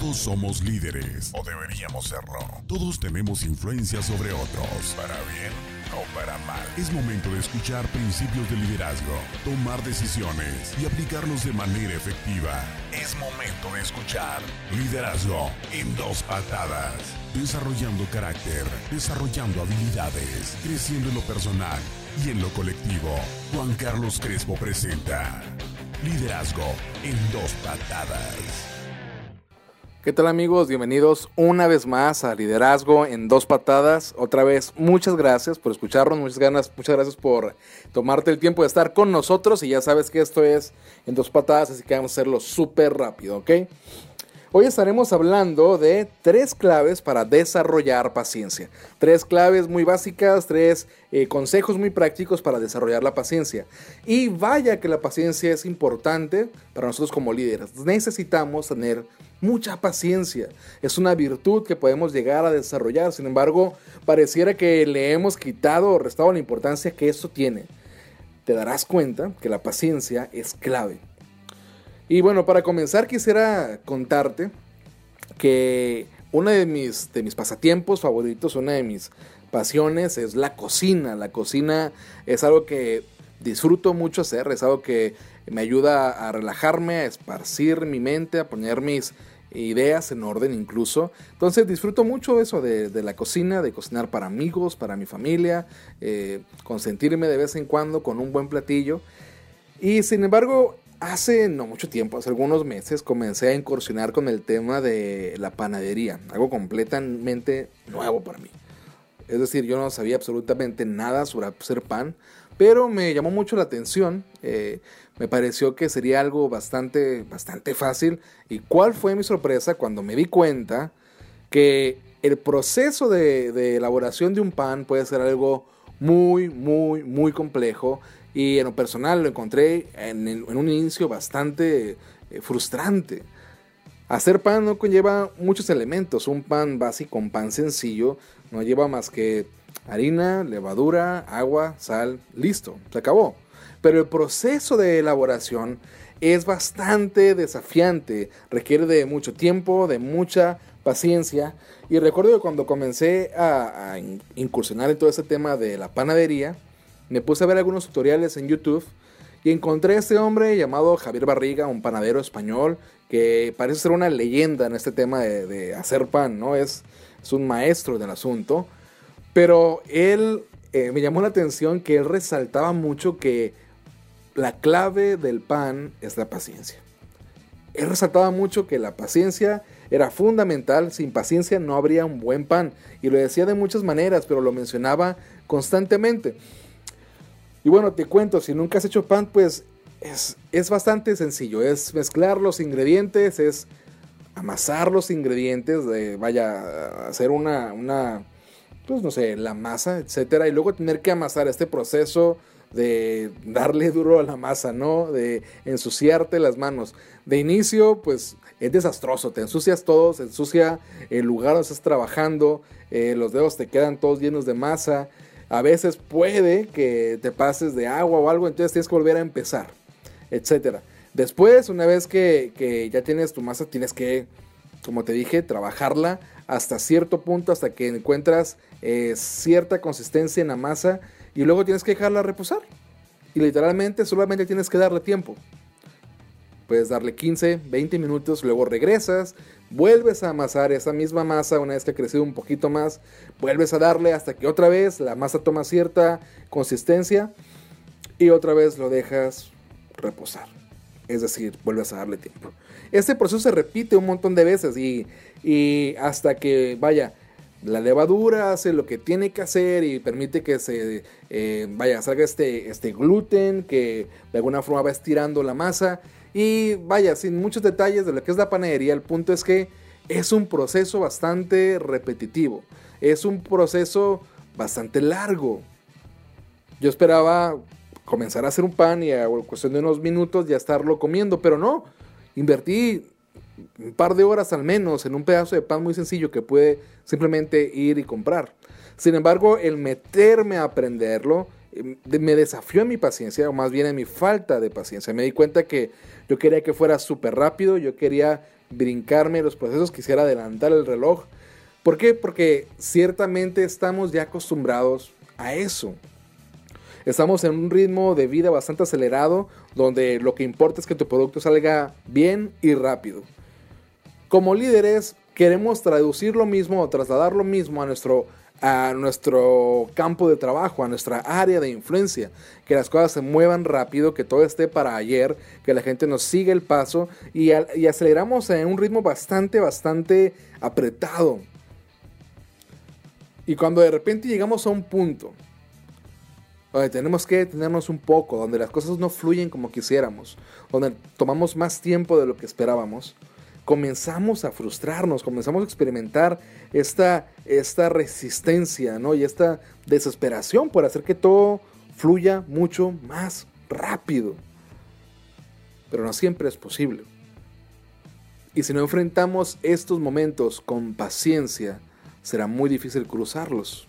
Todos somos líderes, o deberíamos serlo. Todos tenemos influencia sobre otros, para bien o para mal. Es momento de escuchar principios de liderazgo, tomar decisiones y aplicarlos de manera efectiva. Es momento de escuchar liderazgo en dos patadas. Desarrollando carácter, desarrollando habilidades, creciendo en lo personal y en lo colectivo. Juan Carlos Crespo presenta Liderazgo en dos patadas. ¿Qué tal amigos? Bienvenidos una vez más a Liderazgo en dos patadas. Otra vez, muchas gracias por escucharnos, muchas ganas, muchas gracias por tomarte el tiempo de estar con nosotros y ya sabes que esto es en dos patadas, así que vamos a hacerlo súper rápido, ¿ok? Hoy estaremos hablando de tres claves para desarrollar paciencia. Tres claves muy básicas, tres eh, consejos muy prácticos para desarrollar la paciencia. Y vaya que la paciencia es importante para nosotros como líderes. Necesitamos tener mucha paciencia. Es una virtud que podemos llegar a desarrollar. Sin embargo, pareciera que le hemos quitado o restado la importancia que eso tiene. Te darás cuenta que la paciencia es clave. Y bueno, para comenzar quisiera contarte que uno de mis, de mis pasatiempos favoritos, una de mis pasiones es la cocina. La cocina es algo que disfruto mucho hacer, es algo que me ayuda a relajarme, a esparcir mi mente, a poner mis ideas en orden incluso. Entonces disfruto mucho eso de, la cocina, de cocinar para amigos, para mi familia, eh, consentirme de vez en cuando con un buen platillo. Y sin embargo, Hace no mucho tiempo, hace algunos meses, comencé a incursionar con el tema de la panadería, algo completamente nuevo para mí. Es decir, yo no sabía absolutamente nada sobre hacer pan, pero me llamó mucho la atención. Eh, me pareció que sería algo bastante, bastante fácil. ¿Y cuál fue mi sorpresa cuando me di cuenta que el proceso de, de elaboración de un pan puede ser algo muy, muy, muy complejo y en lo personal lo encontré en, un inicio bastante eh, frustrante. Hacer pan no conlleva muchos elementos. Un pan básico, un pan sencillo, no lleva más que harina, levadura, agua, sal, listo, se acabó. Pero el proceso de elaboración es bastante desafiante, requiere de mucho tiempo, de mucha paciencia. Y recuerdo que cuando comencé a, a incursionar en todo ese tema de la panadería, me puse a ver algunos tutoriales en YouTube y encontré a este hombre llamado Javier Barriga, un panadero español que parece ser una leyenda en este tema de, hacer pan, ¿no? Es, es, un maestro del asunto. Pero él eh, me llamó la atención que él resaltaba mucho que la clave del pan es la paciencia. Él resaltaba mucho que la paciencia era fundamental, sin paciencia no habría un buen pan. Y lo decía de muchas maneras, pero lo mencionaba constantemente. Y bueno, te cuento, si nunca has hecho pan, pues es, es bastante sencillo. Es mezclar los ingredientes, es amasar los ingredientes, de, vaya, hacer una, una, pues no sé, la masa, etcétera, y luego tener que amasar este proceso de darle duro a la masa, ¿no? De ensuciarte las manos. De inicio, pues es desastroso, te ensucias todo, se ensucia el lugar donde estás trabajando, eh, los dedos te quedan todos llenos de masa, a veces puede que te pases de agua o algo, entonces tienes que volver a empezar, etcétera. Después, una vez que, ya tienes tu masa, tienes que, como te dije, trabajarla hasta cierto punto, hasta que encuentras eh, cierta consistencia en la masa y luego tienes que dejarla reposar. Y literalmente solamente tienes que darle tiempo. Puedes darle 15, 20 minutos, luego regresas, vuelves a amasar esa misma masa una vez que ha crecido un poquito más, vuelves a darle hasta que otra vez la masa toma cierta consistencia y otra vez lo dejas reposar. Es decir, vuelves a darle tiempo. Este proceso se repite un montón de veces y, hasta que vaya, la levadura hace lo que tiene que hacer y permite que se eh, vaya, salga este, este gluten que de alguna forma va estirando la masa y vaya, sin muchos detalles de lo que es la panadería, el punto es que es un proceso bastante repetitivo. Es un proceso bastante largo. Yo esperaba comenzar a hacer un pan y a cuestión de unos minutos ya estarlo comiendo, pero no. Invertí un par de horas al menos en un pedazo de pan muy sencillo que puede simplemente ir y comprar. Sin embargo, el meterme a aprenderlo me desafió en mi paciencia, o más bien en mi falta de paciencia. Me di cuenta que yo quería que fuera súper rápido, yo quería brincarme los procesos, quisiera adelantar el reloj. ¿Por qué? Porque ciertamente estamos ya acostumbrados a eso. Estamos en un ritmo de vida bastante acelerado donde lo que importa es que tu producto salga bien y rápido. Como líderes queremos traducir lo mismo o trasladar lo mismo a nuestro, a nuestro campo de trabajo, a nuestra área de influencia. Que las cosas se muevan rápido, que todo esté para ayer, que la gente nos siga el paso y, aceleramos en un ritmo bastante, bastante apretado. Y cuando de repente llegamos a un punto donde tenemos que detenernos un poco, donde las cosas no fluyen como quisiéramos, donde tomamos más tiempo de lo que esperábamos, comenzamos a frustrarnos, comenzamos a experimentar esta, esta resistencia ¿no? y esta desesperación por hacer que todo fluya mucho más rápido. Pero no siempre es posible. Y si no enfrentamos estos momentos con paciencia, será muy difícil cruzarlos.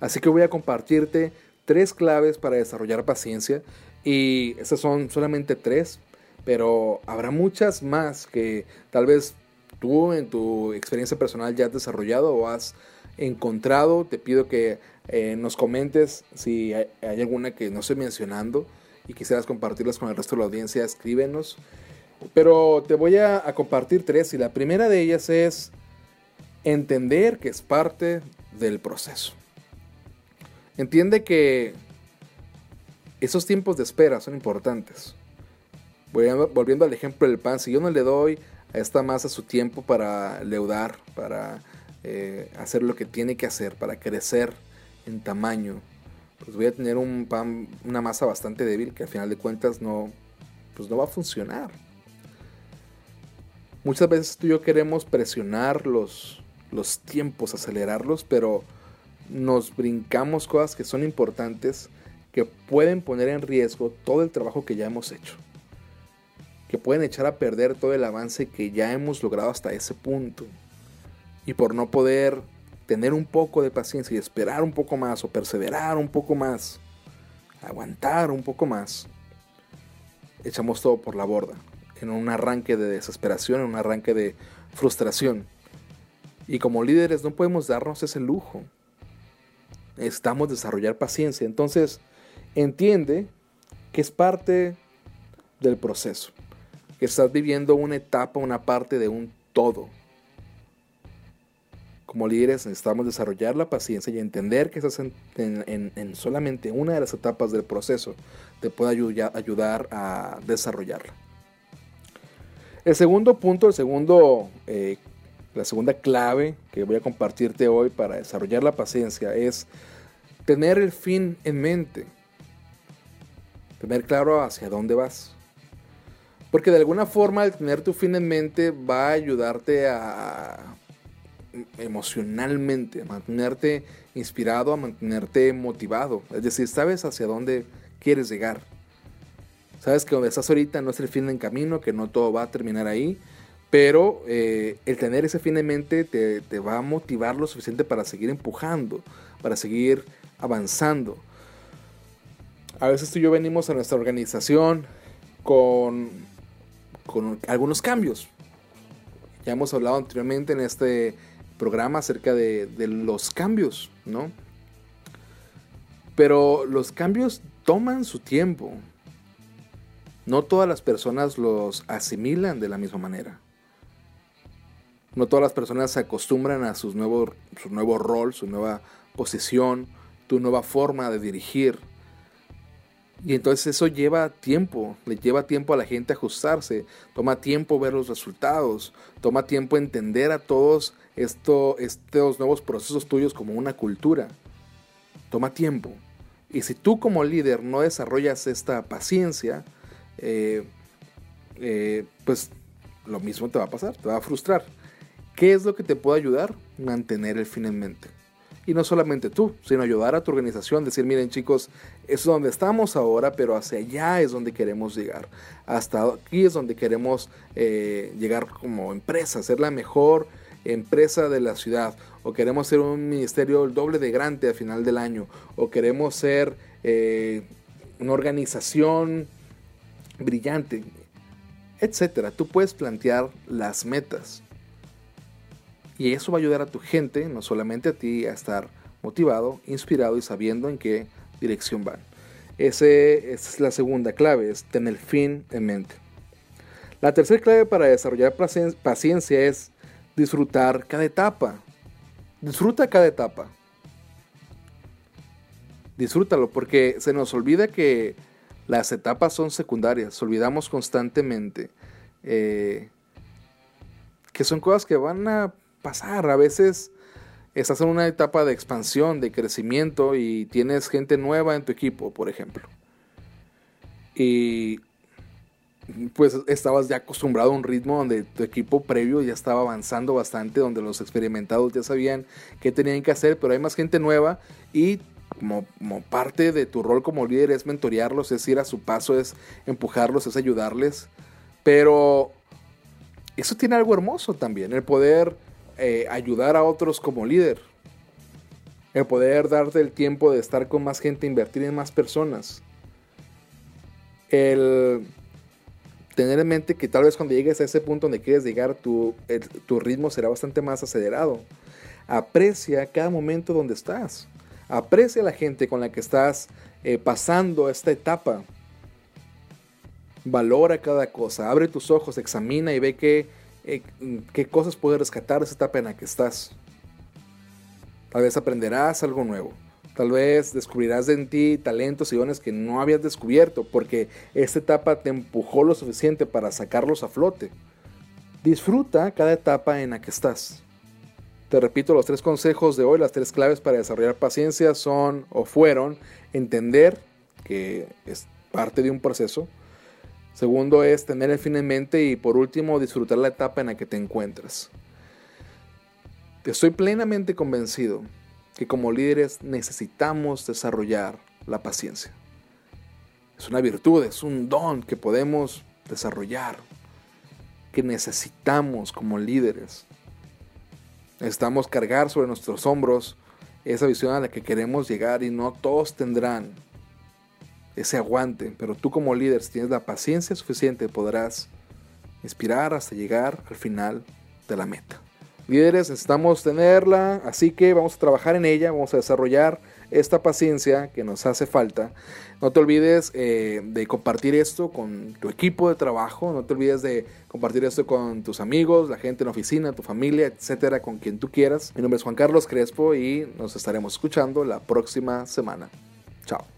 Así que voy a compartirte tres claves para desarrollar paciencia y esas son solamente tres, pero habrá muchas más que tal vez tú en tu experiencia personal ya has desarrollado o has encontrado. Te pido que eh, nos comentes si hay, alguna que no estoy mencionando y quisieras compartirlas con el resto de la audiencia, escríbenos. Pero te voy a compartir tres y la primera de ellas es entender que es parte del proceso. Entiende que esos tiempos de espera son importantes. Volviendo al ejemplo del pan, si yo no le doy a esta masa su tiempo para leudar, para eh, hacer lo que tiene que hacer, para crecer en tamaño, pues voy a tener un pan, una masa bastante débil que al final de cuentas no, pues no va a funcionar. Muchas veces tú y yo queremos presionar los, los tiempos, acelerarlos, pero nos brincamos cosas que son importantes, que pueden poner en riesgo todo el trabajo que ya hemos hecho, que pueden echar a perder todo el avance que ya hemos logrado hasta ese punto. Y por no poder tener un poco de paciencia y esperar un poco más o perseverar un poco más, aguantar un poco más, echamos todo por la borda, en un arranque de desesperación, en un arranque de frustración. Y como líderes no podemos darnos ese lujo necesitamos desarrollar paciencia. Entonces, entiende que es parte del proceso, que estás viviendo una etapa, una parte de un todo. Como líderes necesitamos desarrollar la paciencia y entender que estás en, solamente una de las etapas del proceso te puede ayudar, a desarrollarla. El segundo punto, el segundo, eh, la segunda clave que voy a compartirte hoy para desarrollar la paciencia es tener el fin en mente. Tener claro hacia dónde vas. Porque de alguna forma el tener tu fin en mente va a ayudarte a emocionalmente, a mantenerte inspirado, a mantenerte motivado. Es decir, sabes hacia dónde quieres llegar. Sabes que donde estás ahorita no es el fin en camino, que no todo va a terminar ahí. Pero eh, el tener ese fin en mente te, te va a motivar lo suficiente para seguir empujando, para seguir avanzando. A veces tú y yo venimos a nuestra organización con, con algunos cambios. Ya hemos hablado anteriormente en este programa acerca de, los cambios, ¿no? Pero los cambios toman su tiempo. No todas las personas los asimilan de la misma manera. No todas las personas se acostumbran a sus su nuevo rol, su nueva posición, tu nueva forma de dirigir. Y entonces eso lleva tiempo, le lleva tiempo a la gente ajustarse, toma tiempo ver los resultados, toma tiempo entender a todos esto, estos nuevos procesos tuyos como una cultura. Toma tiempo. Y si tú como líder no desarrollas esta paciencia, eh, eh, pues lo mismo te va a pasar, te va a frustrar. ¿Qué es lo que te puede ayudar? Mantener el fin en mente. Y no solamente tú, sino ayudar a tu organización, decir, miren chicos, es donde estamos ahora, pero hacia allá es donde queremos llegar. Hasta aquí es donde queremos eh, llegar como empresa, ser la mejor empresa de la ciudad. O queremos ser un ministerio doble de grande al final del año. O queremos ser eh, una organización brillante, etcétera. Tú puedes plantear las metas. Y eso va a ayudar a tu gente, no solamente a ti, a estar motivado, inspirado y sabiendo en qué dirección van. Esa es la segunda clave, es tener el fin en mente. La tercera clave para desarrollar paciencia es disfrutar cada etapa. Disfruta cada etapa. Disfrútalo porque se nos olvida que las etapas son secundarias. Olvidamos constantemente eh, que son cosas que van a pasar. A veces estás en una etapa de expansión, de crecimiento y tienes gente nueva en tu equipo, por ejemplo. Y pues estabas ya acostumbrado a un ritmo donde tu equipo previo ya estaba avanzando bastante, donde los experimentados ya sabían qué tenían que hacer, pero hay más gente nueva y como, como, parte de tu rol como líder es mentorearlos, es ir a su paso, es empujarlos, es ayudarles. Pero eso tiene algo hermoso también, el poder eh, ayudar a otros como líder. El poder darte el tiempo de estar con más gente, invertir en más personas. El tener en mente que tal vez cuando llegues a ese punto donde quieres llegar, tu, tu ritmo será bastante más acelerado. Aprecia cada momento donde estás. Aprecia la gente con la que estás eh, pasando esta etapa. Valora cada cosa. Abre tus ojos, examina y ve que eh, qué cosas puedes rescatar de esa etapa en la que estás. Tal vez aprenderás algo nuevo. Tal vez descubrirás en ti talentos y dones que no habías descubierto porque esta etapa te empujó lo suficiente para sacarlos a flote. Disfruta cada etapa en la que estás. Te repito, los tres consejos de hoy, las tres claves para desarrollar paciencia son o fueron entender que es parte de un proceso, Segundo es tener el fin en mente y por último disfrutar la etapa en la que te encuentras. Estoy plenamente convencido que como líderes necesitamos desarrollar la paciencia. Es una virtud, es un don que podemos desarrollar, que necesitamos como líderes. Necesitamos cargar sobre nuestros hombros esa visión a la que queremos llegar y no todos tendrán ese aguante, pero tú como líder, si tienes la paciencia suficiente, podrás inspirar hasta llegar al final de la meta. Líderes, necesitamos tenerla, así que vamos a trabajar en ella, vamos a desarrollar esta paciencia que nos hace falta. No te olvides eh, de compartir esto con tu equipo de trabajo, no te olvides de compartir esto con tus amigos, la gente en la oficina, tu familia, etcétera, con quien tú quieras. Mi nombre es Juan Carlos Crespo y nos estaremos escuchando la próxima semana. Chao.